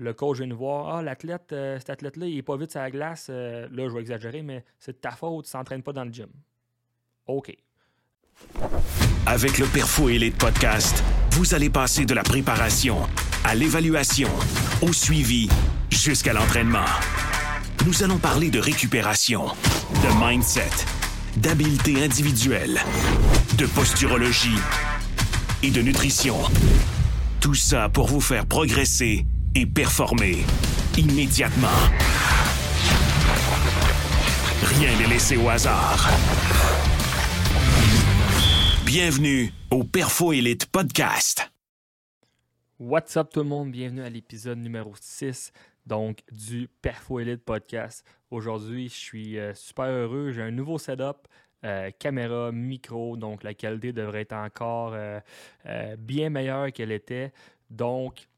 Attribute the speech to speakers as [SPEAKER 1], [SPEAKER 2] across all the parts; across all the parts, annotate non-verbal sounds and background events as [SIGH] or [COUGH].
[SPEAKER 1] le coach vient nous voir, ah, l'athlète, euh, cet athlète-là, il est pas vite sur la glace, euh, là, je vais exagérer, mais c'est de ta faute, tu s'entraîne pas dans le gym. OK.
[SPEAKER 2] Avec le Perfo Elite Podcast, vous allez passer de la préparation à l'évaluation, au suivi, jusqu'à l'entraînement. Nous allons parler de récupération, de mindset, d'habileté individuelle, de posturologie et de nutrition. Tout ça pour vous faire progresser et performer immédiatement. Rien n'est laissé au hasard. Bienvenue au Perfo Elite Podcast.
[SPEAKER 1] What's up tout le monde? Bienvenue à l'épisode numéro 6 donc du Perfo Elite Podcast. Aujourd'hui, je suis euh, super heureux. J'ai un nouveau setup. euh, caméra, micro, donc la qualité devrait être encore euh, bien meilleure qu'elle était. Donc,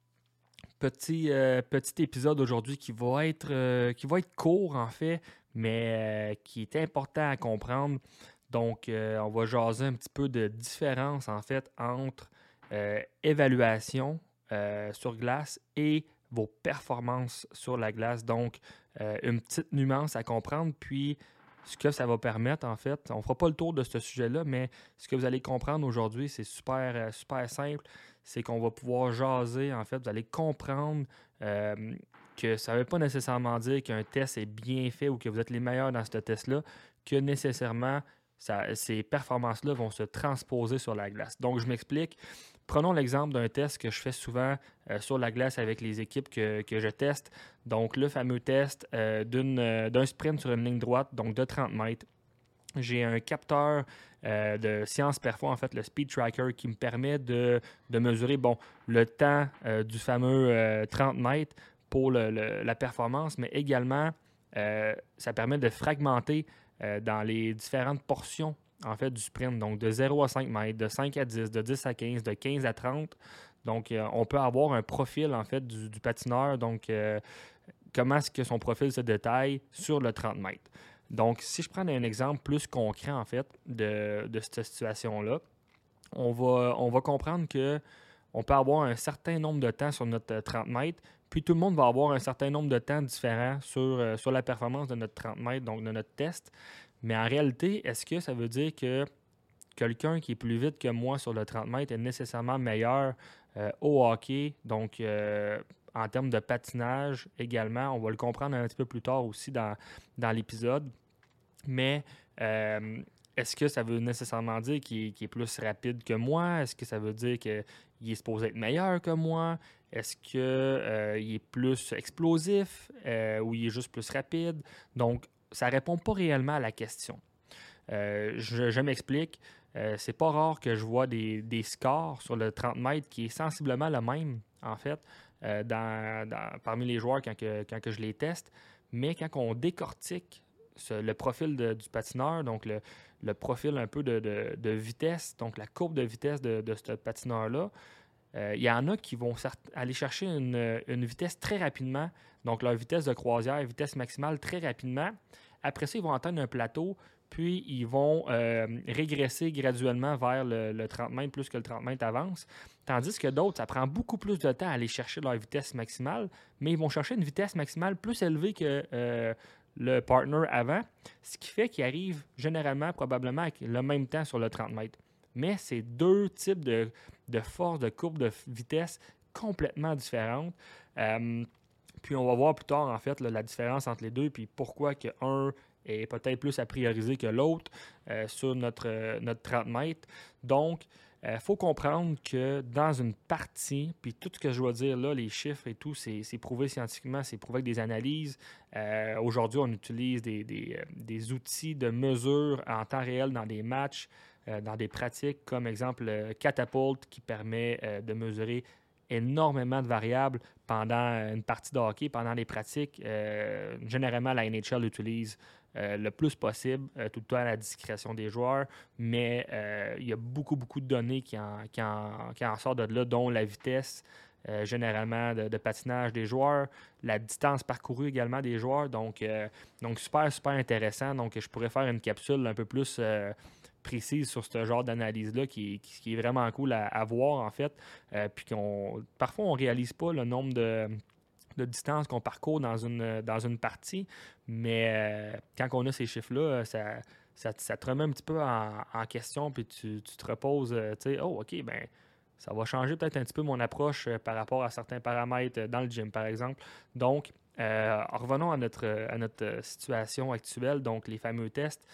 [SPEAKER 1] petit, euh, petit épisode aujourd'hui qui va être euh, qui va être court en fait, mais euh, qui est important à comprendre. Donc, on va jaser un petit peu de différence en fait entre évaluation sur glace et vos performances sur la glace. Donc, une petite nuance à comprendre, puis ce que ça va permettre en fait. On ne fera pas le tour de ce sujet-là, mais ce que vous allez comprendre aujourd'hui, c'est super, super simple. C'est qu'on va pouvoir jaser, en fait, vous allez comprendre euh, que ça ne veut pas nécessairement dire qu'un test est bien fait ou que vous êtes les meilleurs dans ce test-là, que nécessairement ces performances-là vont se transposer sur la glace. Donc, je m'explique. Prenons l'exemple d'un test que je fais souvent euh, sur la glace avec les équipes que, que je teste. Donc, le fameux test euh, d'un sprint sur une ligne droite, donc de 30 mètres. J'ai un capteur euh, de Science Perfo, en fait, le Speed Tracker, qui me permet de, mesurer le temps euh, du fameux euh, 30 mètres pour la performance, mais également, euh, ça permet de fragmenter euh, dans les différentes portions du sprint. Donc, de 0 à 5 mètres, de 5 à 10, de 10 à 15, de 15 à 30. Donc, euh, on peut avoir un profil, du, du patineur. Donc, euh, comment est-ce que son profil se détaille sur le 30 mètres? Donc, si je prends un exemple plus concret, en fait, de, de cette situation-là, on va, on va comprendre que on peut avoir un certain nombre de temps sur notre euh, 30 mètres, puis tout le monde va avoir un certain nombre de temps différents sur, euh, sur la performance de notre 30 mètres, donc de notre test. Mais en réalité, est-ce que ça veut dire que quelqu'un qui est plus vite que moi sur le 30 mètres est nécessairement meilleur euh, au hockey, donc euh, en termes de patinage également, on va le comprendre un petit peu plus tard aussi dans, dans l'épisode. Mais euh, est-ce que ça veut nécessairement dire qu'il est, plus rapide que moi? Est-ce que ça veut dire qu'il est supposé être meilleur que moi? Est-ce qu'il est plus explosif euh, ou il est juste plus rapide? Donc, ça ne répond pas réellement à la question. Euh, je je m'explique. Euh, c'est pas rare que je vois des, scores sur le 30 mètres qui est sensiblement le même, en fait, euh, parmi les joueurs quand, que, quand que je les teste. Mais quand on décortique le profil du patineur, donc le, le profil un peu de, de- vitesse, donc la courbe de vitesse de, ce patineur-là, euh, il y en a qui vont aller chercher une, une vitesse très rapidement, donc leur vitesse de croisière, vitesse maximale très rapidement. Après ça, ils vont atteindre un plateau, puis ils vont euh, régresser graduellement vers le, le 30 mètres plus que le 30 mètres avance. Tandis que d'autres, ça prend beaucoup plus de temps à aller chercher leur vitesse maximale, mais ils vont chercher une vitesse maximale plus élevée que euh, le partner avant, ce qui fait qu'ils arrivent généralement, probablement, avec le même temps sur le 30 mètres. Mais c'est deux types de, de force, de courbe de vitesse complètement différentes. Puis on va voir plus tard, en fait, la différence entre les deux, puis pourquoi que un est peut-être plus à prioriser que l'autre euh, sur notre, euh, notre 30 mètres. Donc, il faut comprendre que dans une partie, puis tout ce que je dois dire là, les chiffres et tout, c'est prouvé scientifiquement, c'est prouvé avec des analyses. Euh, Aujourd'hui, on utilise des, euh, des outils de mesure en temps réel dans des matchs, euh, dans des pratiques, comme exemple euh, Catapult, qui permet euh, de mesurer énormément de variables pendant une partie de hockey, pendant les pratiques. Euh, généralement, la NHL utilise euh, le plus possible, euh, tout le temps à la discrétion des joueurs, mais euh, il y a beaucoup, beaucoup de données qui en, qui en, qui en sortent de là, dont la vitesse, généralement, de, patinage des joueurs, la distance parcourue également des joueurs. Donc, donc super, super intéressant. Donc, je pourrais faire une capsule un peu plus précise sur ce genre d'analyse-là qui, qui- est vraiment cool à, à voir, en fait. Puis qu'on, parfois, on réalise pas le nombre de de distance qu'on parcourt dans une, dans une partie. Mais quand on a ces chiffres-là, ça, ça, te remet un petit peu en, question, puis tu, te reposes, tu sais, oh, OK, ben ça va changer peut-être un petit peu mon approche par rapport à certains paramètres dans le gym, par exemple. Donc, revenons à notre, à notre situation actuelle, donc les fameux tests.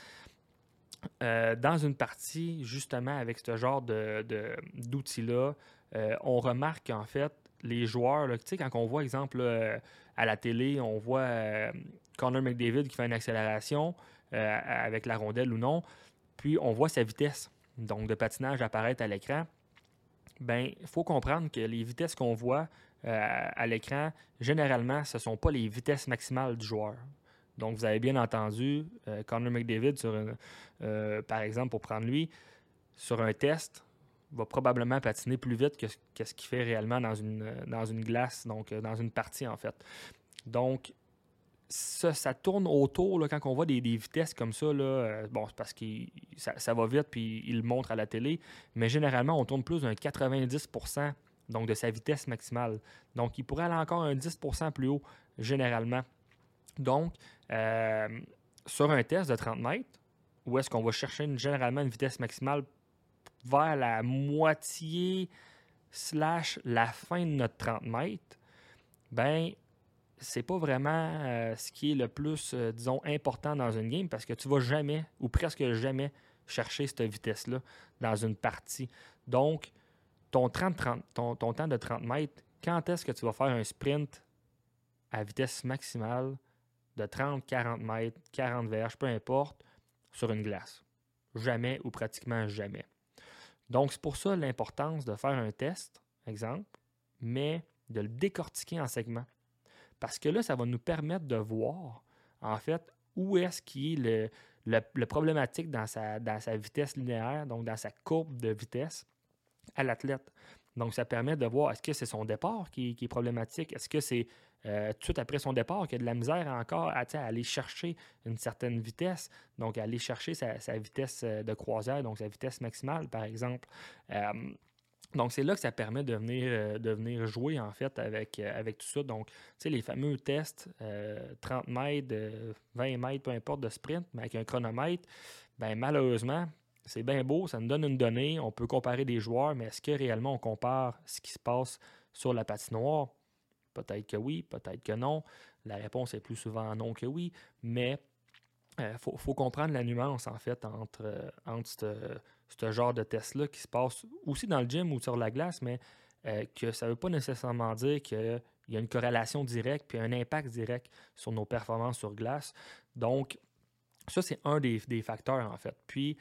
[SPEAKER 1] Euh, dans une partie, justement, avec ce genre d'outils-là, euh, on remarque qu'en fait, les joueurs, sais, quand on voit, exemple, euh, à la télé, on voit Connor McDavid qui fait une accélération avec la rondelle ou non, puis on voit sa vitesse, donc de patinage apparaître à l'écran. Ben, il faut comprendre que les vitesses qu'on voit à l'écran, généralement, ce ne sont pas les vitesses maximales du joueur. Donc, vous avez bien entendu, euh, Connor McDavid, sur euh, par exemple, pour prendre lui, sur un test, va probablement patiner plus vite que, ce qu'il fait réellement dans une, dans une glace, donc euh, dans une partie en fait. Donc, ça, ça tourne autour, là, quand on voit des, vitesses comme ça, là, bon, c'est parce que ça, va vite, puis il le montre à la télé, mais généralement, on tourne plus d'un 90 donc de sa vitesse maximale. Donc, il pourrait aller encore un 10% plus haut, généralement. Donc, euh, sur un test de 30 mètres, où est-ce qu'on va chercher généralement une vitesse maximale vers la moitié slash la fin de notre 30 mètres, ben c'est pas vraiment euh, ce qui est le plus, euh, disons, important dans une game parce que tu vas jamais, ou presque jamais, chercher cette vitesse-là dans une partie. Donc, ton, 30, ton, ton temps de 30 mètres, quand est-ce que tu vas faire un sprint à vitesse maximale de 30, 40 mètres, 40 verges, peu importe, sur une glace? Jamais ou pratiquement jamais. Donc, c'est pour ça l'importance de faire un test, exemple, mais de le décortiquer en segments. Parce que là, ça va nous permettre de voir, en fait, où est-ce qu'il est le, le, problématique dans sa, dans sa vitesse linéaire, donc dans sa courbe de vitesse à l'athlète. Donc, ça permet de voir est-ce que c'est son départ qui, qui est problématique, est-ce que c'est euh, tout de suite après son départ, qu'il y a de la misère encore à, aller chercher une certaine vitesse, donc aller chercher sa, vitesse euh, de croisière, donc sa vitesse maximale, par exemple. Euh, donc, c'est là que ça permet de venir, de venir jouer, en fait, avec, avec tout ça. Donc, tu sais, les fameux tests, 30 mètres, 20 mètres, peu importe, de sprint, mais avec un chronomètre, ben malheureusement, c'est bien beau, ça nous donne une donnée, on peut comparer des joueurs, mais est-ce que réellement on compare ce qui se passe sur la patinoire? Peut-être que oui, peut-être que non. La réponse est plus souvent non que oui, mais il euh, faut, comprendre la nuance, en fait, entre, euh, entre ce genre de test-là qui se passe aussi dans le gym ou sur la glace, mais euh, que ça ne veut pas nécessairement dire qu'il y a une corrélation directe puis un impact direct sur nos performances sur glace. Donc, ça, c'est un des, facteurs, en fait. Puis,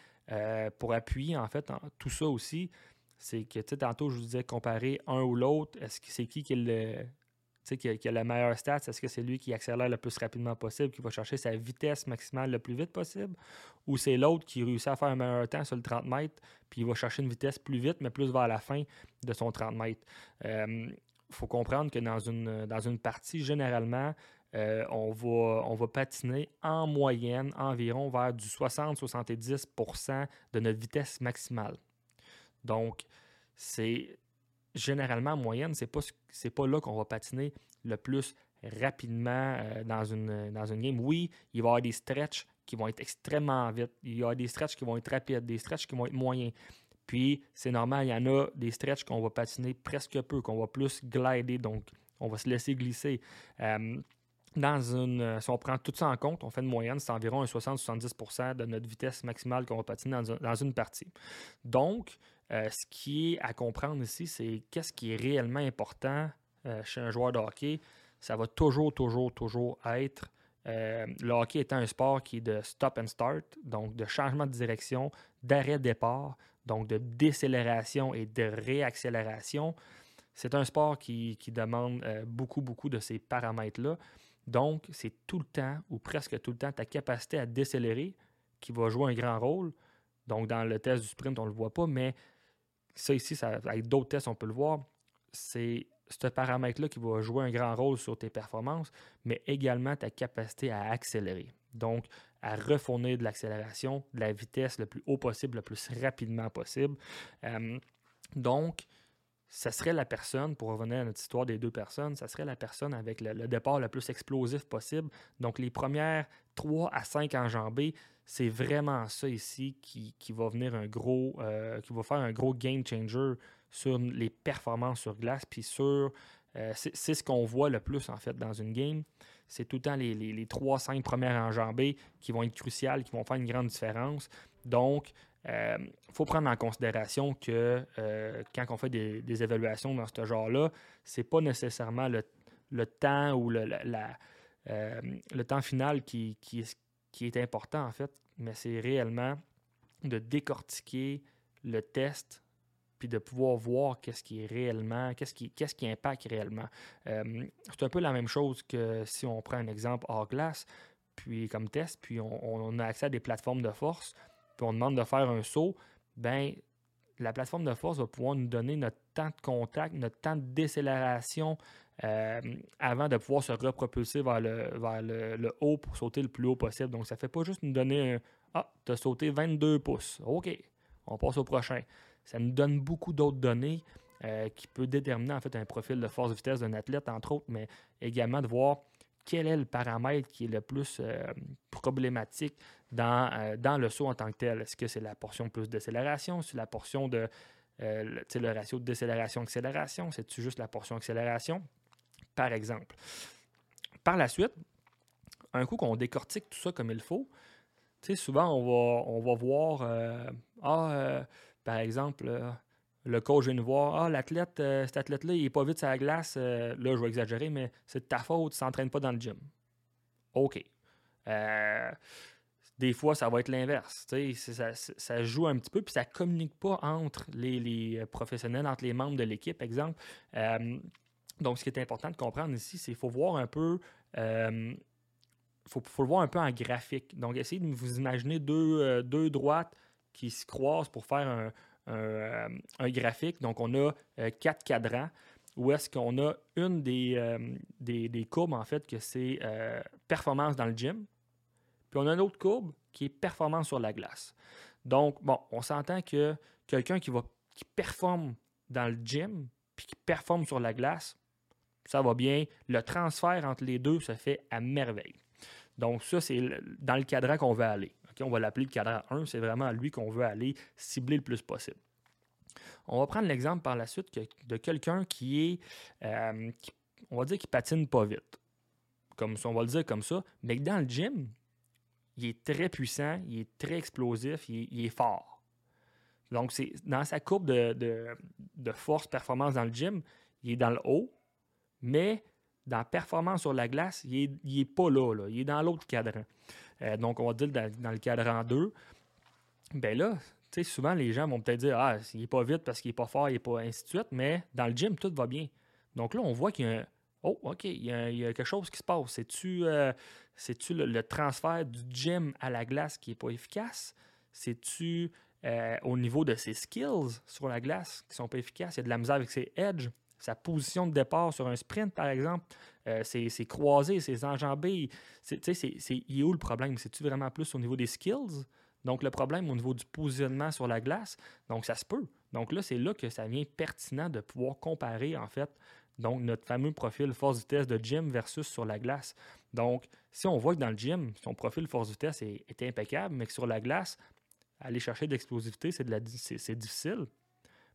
[SPEAKER 1] pour appuyer, en fait, tout ça aussi, c'est que, tantôt, je vous disais comparer un ou l'autre, est-ce que c'est qui qui le, qui a, qui a la meilleure stats, est-ce que c'est lui qui accélère le plus rapidement possible, qui va chercher sa vitesse maximale le plus vite possible, ou c'est l'autre qui réussit à faire un meilleur temps sur le 30 mètres, puis il va chercher une vitesse plus vite, mais plus vers la fin de son 30 mètres. Il euh, faut comprendre que dans une, dans une partie, généralement, euh, on, va, on va patiner en moyenne environ vers du 60-70% de notre vitesse maximale. Donc, c'est généralement, en moyenne, c'est pas, pas là qu'on va patiner le plus rapidement euh, dans, une, dans une game. Oui, il va y avoir des stretches qui vont être extrêmement vite. Il y avoir des stretches qui vont être rapides, des stretches qui vont être moyens. Puis, c'est normal, il y en a des stretches qu'on va patiner presque peu, qu'on va plus glider, donc on va se laisser glisser. Euh, dans une, si on prend tout ça en compte, on fait une moyenne, c'est environ un 60-70% de notre vitesse maximale qu'on va patiner dans, une partie. Donc, euh, ce qui est à comprendre ici, c'est qu'est-ce qui est réellement important euh, chez un joueur de hockey. Ça va toujours, toujours, toujours être. Euh, le hockey étant un sport qui est de stop and start, donc de changement de direction, d'arrêt-départ, donc de décélération et de réaccélération. C'est un sport qui demande beaucoup, beaucoup de ces paramètres-là. Donc, c'est tout le temps, ou presque tout le temps, ta capacité à décélérer qui va jouer un grand rôle. Donc, dans le test du sprint, on ne le voit pas, mais ça ici, avec d'autres tests, on peut le voir, c'est ce paramètre-là qui va jouer un grand rôle sur tes performances, mais également ta capacité à accélérer. Donc, à refournir de l'accélération, de la vitesse le plus haut possible, le plus rapidement possible. Euh, donc, ça serait la personne, pour revenir à notre histoire des deux personnes, ça serait la personne avec le, départ le plus explosif possible. Donc, les premières 3 à 5 enjambées, c'est vraiment ça ici qui, va venir un gros, euh, qui va faire un gros game changer sur les performances sur glace, puis sur. Euh, c'est ce qu'on voit le plus en fait dans une game. C'est tout le temps les, les, 3-5 premières enjambées qui vont être cruciales, qui vont faire une grande différence. Donc, il euh, faut prendre en considération que euh, quand on fait des, évaluations dans ce genre-là, ce n'est pas nécessairement le, temps ou le, euh, temps final qui, est important, en fait, mais c'est réellement de décortiquer le test puis de pouvoir voir qu'est-ce qui est réellement, qu'est-ce qui, qu'est-ce impacte réellement. c'est un peu la même chose que si on prend un exemple hors glace, puis comme test, puis on a accès à des plateformes de force puis on demande de faire un saut, ben la plateforme de force va pouvoir nous donner notre temps de contact, notre temps de décélération euh, avant de pouvoir se repropulser vers, le, vers le, haut pour sauter le plus haut possible. Donc, ça ne fait pas juste nous donner un Ah, tu as sauté 22 pouces. OK, on passe au prochain. Ça nous donne beaucoup d'autres données euh, qui peuvent déterminer en fait un profil de force-vitesse d'un athlète, entre autres, mais également de voir quel est le paramètre qui est le plus euh, problématique dans, euh, dans le saut en tant que tel? Est-ce que c'est la portion plus d'accélération? C'est la portion de euh, le, le ratio de décélération-accélération? C'est-tu juste la portion accélération? Par exemple. Par la suite, un coup qu'on décortique tout ça comme il faut, souvent on va, on va voir, ah, par exemple, le coach vient nous voir Ah, l'athlète, euh, cet athlète-là, il n'est pas vite sur la glace. Euh, là, je vais exagérer, mais c'est de ta faute, tu ne s'entraîne pas dans le gym. OK. Euh, des fois, ça va être l'inverse. Ça, ça, joue un petit peu, puis ça ne communique pas entre les, professionnels, entre les membres de l'équipe, exemple. donc, ce qui est important de comprendre ici, c'est qu'il faut voir un peu. Il faut, faut, le voir un peu en graphique. Donc, essayez de vous imaginer deux droites qui se croisent pour faire un, euh, un, graphique. Donc, on a euh, quatre cadrans où est-ce qu'on a une des, euh, des, courbes, en fait, que c'est performance dans le gym. Puis on a une autre courbe qui est performance sur la glace. Donc, bon, on s'entend que quelqu'un qui, va, qui performe dans le gym puis qui performe sur la glace, ça va bien. Le transfert entre les deux se fait à merveille. Donc, ça, c'est dans le cadran qu'on veut aller on va l'appeler le cadran 1, c'est vraiment à lui qu'on veut aller cibler le plus possible. On va prendre l'exemple par la suite de quelqu'un qui est, euh, on va dire, qui patine pas vite. Comme on va le dire comme ça, mais dans le gym, il est très puissant, il est très explosif, il est, fort. Donc, c'est dans sa courbe de, force, performance dans le gym, il est dans le haut, mais dans performance sur la glace, il n'est est pas là, là, il est dans l'autre cadran. Euh, donc, on va dire dans, le cadran 2. Ben là, tu sais, souvent les gens vont peut-être dire Ah, il n'est pas vite parce qu'il n'est pas fort, il n'est pas ainsi de suite, mais dans le gym, tout va bien. Donc là, on voit qu'il y a un. Oh, OK, il y, a, quelque chose qui se passe. C'est-tu euh, le, transfert du gym à la glace qui n'est pas efficace? C'est-tu euh, au niveau de ses skills sur la glace qui ne sont pas efficaces? Il y a de la misère avec ses edges? Sa position de départ sur un sprint, par exemple, euh, c'est croisé, c'est enjambé. C'est, il est où le problème? C'est-tu vraiment plus au niveau des skills? Donc, le problème au niveau du positionnement sur la glace, donc ça se peut. Donc là, c'est là que ça vient pertinent de pouvoir comparer, en fait, donc notre fameux profil force vitesse de gym versus sur la glace. Donc, si on voit que dans le gym, son profil force vitesse est, est impeccable, mais que sur la glace, aller chercher de l'explosivité, c'est difficile,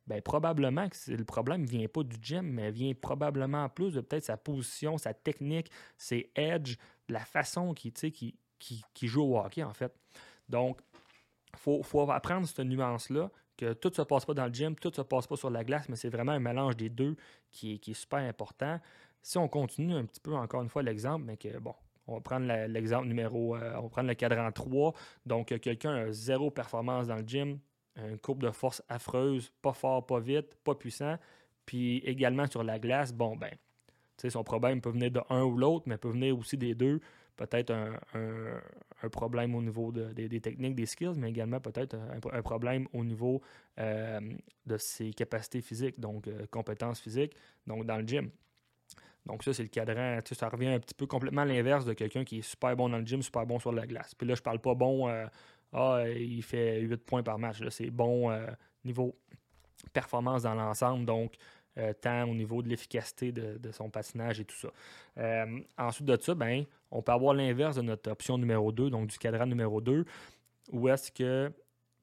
[SPEAKER 1] ben, probablement que le problème ne vient pas du gym, mais vient probablement plus de peut-être sa position, sa technique, ses edges, la façon qu'il qui, qui, qui, joue au hockey, en fait. Donc, il faut, faut, apprendre cette nuance-là, que tout ne se passe pas dans le gym, tout ne se passe pas sur la glace, mais c'est vraiment un mélange des deux qui est, qui est super important. Si on continue un petit peu, encore une fois, l'exemple, mais que, bon, on va prendre l'exemple numéro, euh, on va prendre le cadran 3. Donc, quelqu'un a zéro performance dans le gym, une courbe de force affreuse, pas fort, pas vite, pas puissant. Puis également sur la glace, bon, ben, son problème peut venir de un ou l'autre, mais peut venir aussi des deux. Peut-être un, problème au niveau des, techniques, des skills, mais également peut-être un, problème au niveau euh, de ses capacités physiques, donc euh, compétences physiques, donc dans le gym. Donc ça, c'est le cadran. Ça revient un petit peu complètement à l'inverse de quelqu'un qui est super bon dans le gym, super bon sur la glace. Puis là, je parle pas bon euh, ah, il fait 8 points par match. C'est bon euh, niveau performance dans l'ensemble. Donc, tant au niveau de l'efficacité de, son patinage et tout ça. ensuite de ça, ben, on peut avoir l'inverse de notre option numéro 2, donc du cadran numéro 2, où est-ce que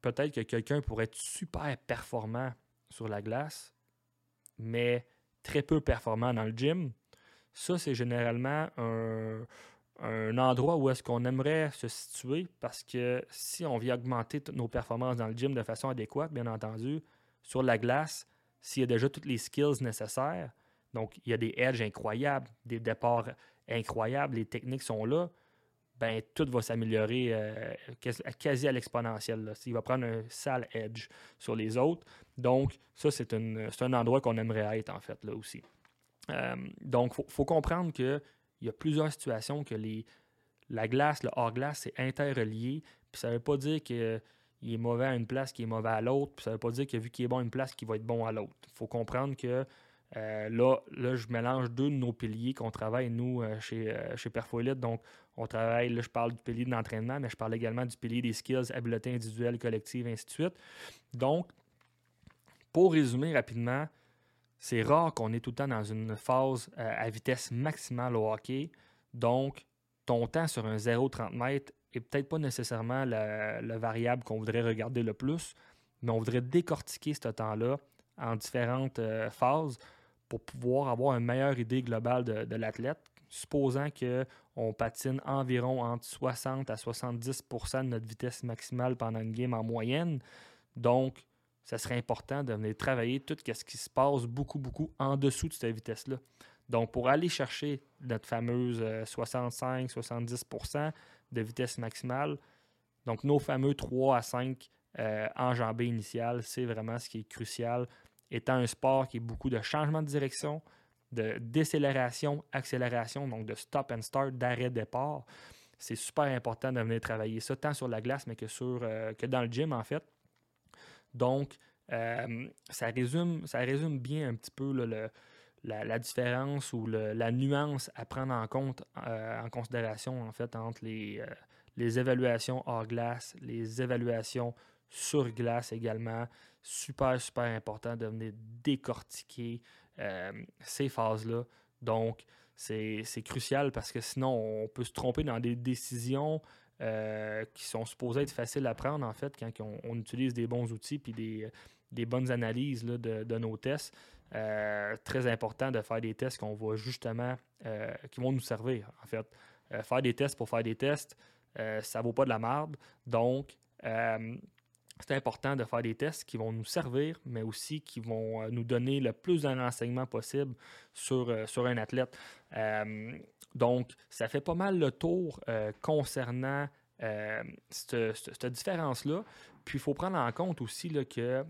[SPEAKER 1] peut-être que quelqu'un pourrait être super performant sur la glace, mais très peu performant dans le gym. Ça, c'est généralement un, endroit où est-ce qu'on aimerait se situer parce que si on vient augmenter nos performances dans le gym de façon adéquate, bien entendu, sur la glace, s'il y a déjà toutes les skills nécessaires, donc il y a des edges incroyables, des départs incroyables, les techniques sont là, ben tout va s'améliorer euh, quasi à l'exponentielle. Il va prendre un sale edge sur les autres. Donc, ça, c'est un endroit qu'on aimerait être, en fait, là aussi. Euh, donc, il faut, comprendre qu'il y a plusieurs situations que les, la glace, le hors-glace, c'est interrelié. Puis ça ne veut pas dire qu'il est mauvais à une place qui est mauvais à l'autre. Puis ça ne veut pas dire que vu qu'il est bon à une place, qu'il va être bon à l'autre. Il faut comprendre que euh, là, là, je mélange deux de nos piliers qu'on travaille, nous, euh, chez, euh, chez Perfoilite. Donc, on travaille, là, je parle du pilier de l'entraînement, mais je parle également du pilier des skills, habiletés individuelles, collectives, ainsi de suite. Donc, pour résumer rapidement, c'est rare qu'on est tout le temps dans une phase à vitesse maximale au hockey. Donc, ton temps sur un 0,30 mètres est peut-être pas nécessairement la, variable qu'on voudrait regarder le plus, mais on voudrait décortiquer ce temps-là en différentes phases pour pouvoir avoir une meilleure idée globale de, l'athlète, supposant qu'on patine environ entre 60 à 70% de notre vitesse maximale pendant une game en moyenne. Donc, ça serait important de venir travailler tout ce qui se passe beaucoup, beaucoup en dessous de cette vitesse-là. Donc, pour aller chercher notre fameuse 65-70% euh, de vitesse maximale, donc nos fameux 3 à 5 euh, enjambées initiales, c'est vraiment ce qui est crucial étant un sport qui est beaucoup de changement de direction, de décélération, accélération, donc de stop and start, d'arrêt-départ. C'est super important de venir travailler ça, tant sur la glace, mais que, sur, euh, que dans le gym, en fait. Donc, euh, ça, résume, ça résume bien un petit peu la, différence ou la nuance à prendre en compte, euh, en considération, en fait, entre les, les évaluations hors glace, les évaluations sur glace également. Super, super important de venir décortiquer euh, ces phases-là. Donc, c'est crucial parce que sinon, on peut se tromper dans des décisions euh, qui sont supposées être faciles à prendre, en fait, quand on, utilise des bons outils puis des, bonnes analyses de, nos tests. Euh, très important de faire des tests qu'on va justement, qui vont nous servir, en fait. faire des tests pour faire des tests, ça vaut pas de la merde. Donc, c'est important de faire des tests qui vont nous servir, mais aussi qui vont euh, nous donner le plus d'enseignement possible sur, euh, sur un athlète. Euh, donc, ça fait pas mal le tour concernant cette, différence-là. Puis, il faut prendre en compte aussi que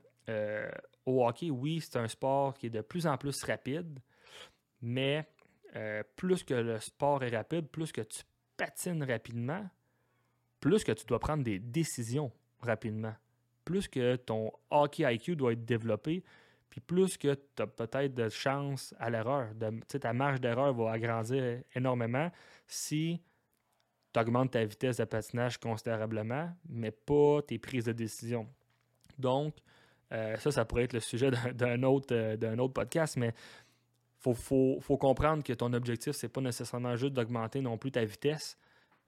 [SPEAKER 1] au hockey, oui, c'est un sport qui est de plus en plus rapide, mais plus que le sport est rapide, plus que tu patines rapidement, plus que tu dois prendre des décisions rapidement plus que ton hockey IQ doit être développé, puis plus que tu as peut-être de chance à l'erreur. Ta marge d'erreur va agrandir énormément si tu augmentes ta vitesse de patinage considérablement, mais pas tes prises de décision. Donc, euh, ça, ça pourrait être le sujet [LAUGHS] d'un autre, euh, autre podcast, mais il faut, faut, comprendre que ton objectif, c'est pas nécessairement juste d'augmenter non plus ta vitesse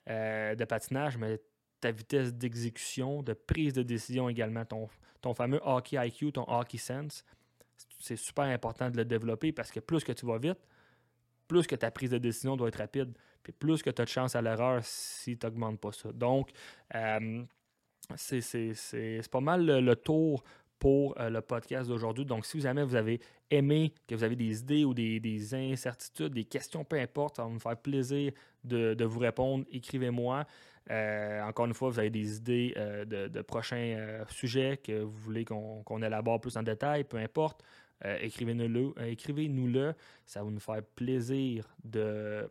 [SPEAKER 1] euh, de patinage, mais ta vitesse d'exécution, de prise de décision également, ton, ton fameux hockey IQ, ton hockey sense. C'est super important de le développer parce que plus que tu vas vite, plus que ta prise de décision doit être rapide, puis plus que tu as de chance à l'erreur si tu n'augmentes pas ça. Donc, euh, c'est pas mal le, tour pour euh, le podcast d'aujourd'hui. Donc, si jamais vous avez aimé, que vous avez des idées ou des, incertitudes, des questions, peu importe, ça va me faire plaisir de, de vous répondre. Écrivez-moi. Euh, encore une fois, vous avez des idées euh, de, prochains sujets que vous voulez qu'on élabore plus en détail, peu importe. Écrivez-nous-le. Écrivez -le. Ça va nous faire plaisir de,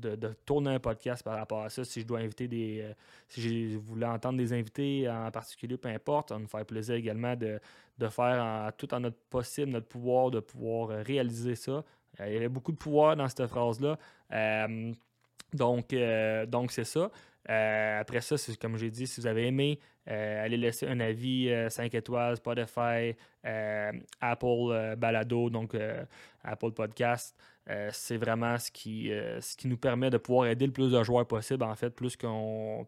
[SPEAKER 1] de, tourner un podcast par rapport à ça. Si je dois inviter des. si je voulais entendre des invités en particulier, peu importe, ça nous faire plaisir également de, faire tout en notre possible, notre pouvoir, de pouvoir réaliser ça. Il y avait beaucoup de pouvoir dans cette phrase-là. donc, donc c'est ça. Après ça, comme j'ai dit, si vous avez aimé, allez laisser un avis 5 étoiles, Spotify, Apple Balado, donc Apple Podcast. c'est vraiment ce qui, ce qui nous permet de pouvoir aider le plus de joueurs possible. En fait, plus,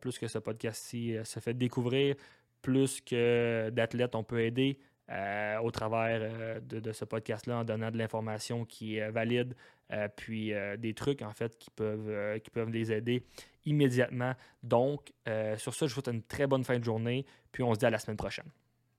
[SPEAKER 1] plus que ce podcast-ci se fait découvrir, plus que d'athlètes on peut aider, euh, au travers euh, de, ce podcast-là en donnant de l'information qui est valide, euh, puis des trucs en fait qui peuvent, qui peuvent les aider immédiatement. Donc, sur ça, je vous souhaite une très bonne fin de journée, puis on se dit à la semaine prochaine.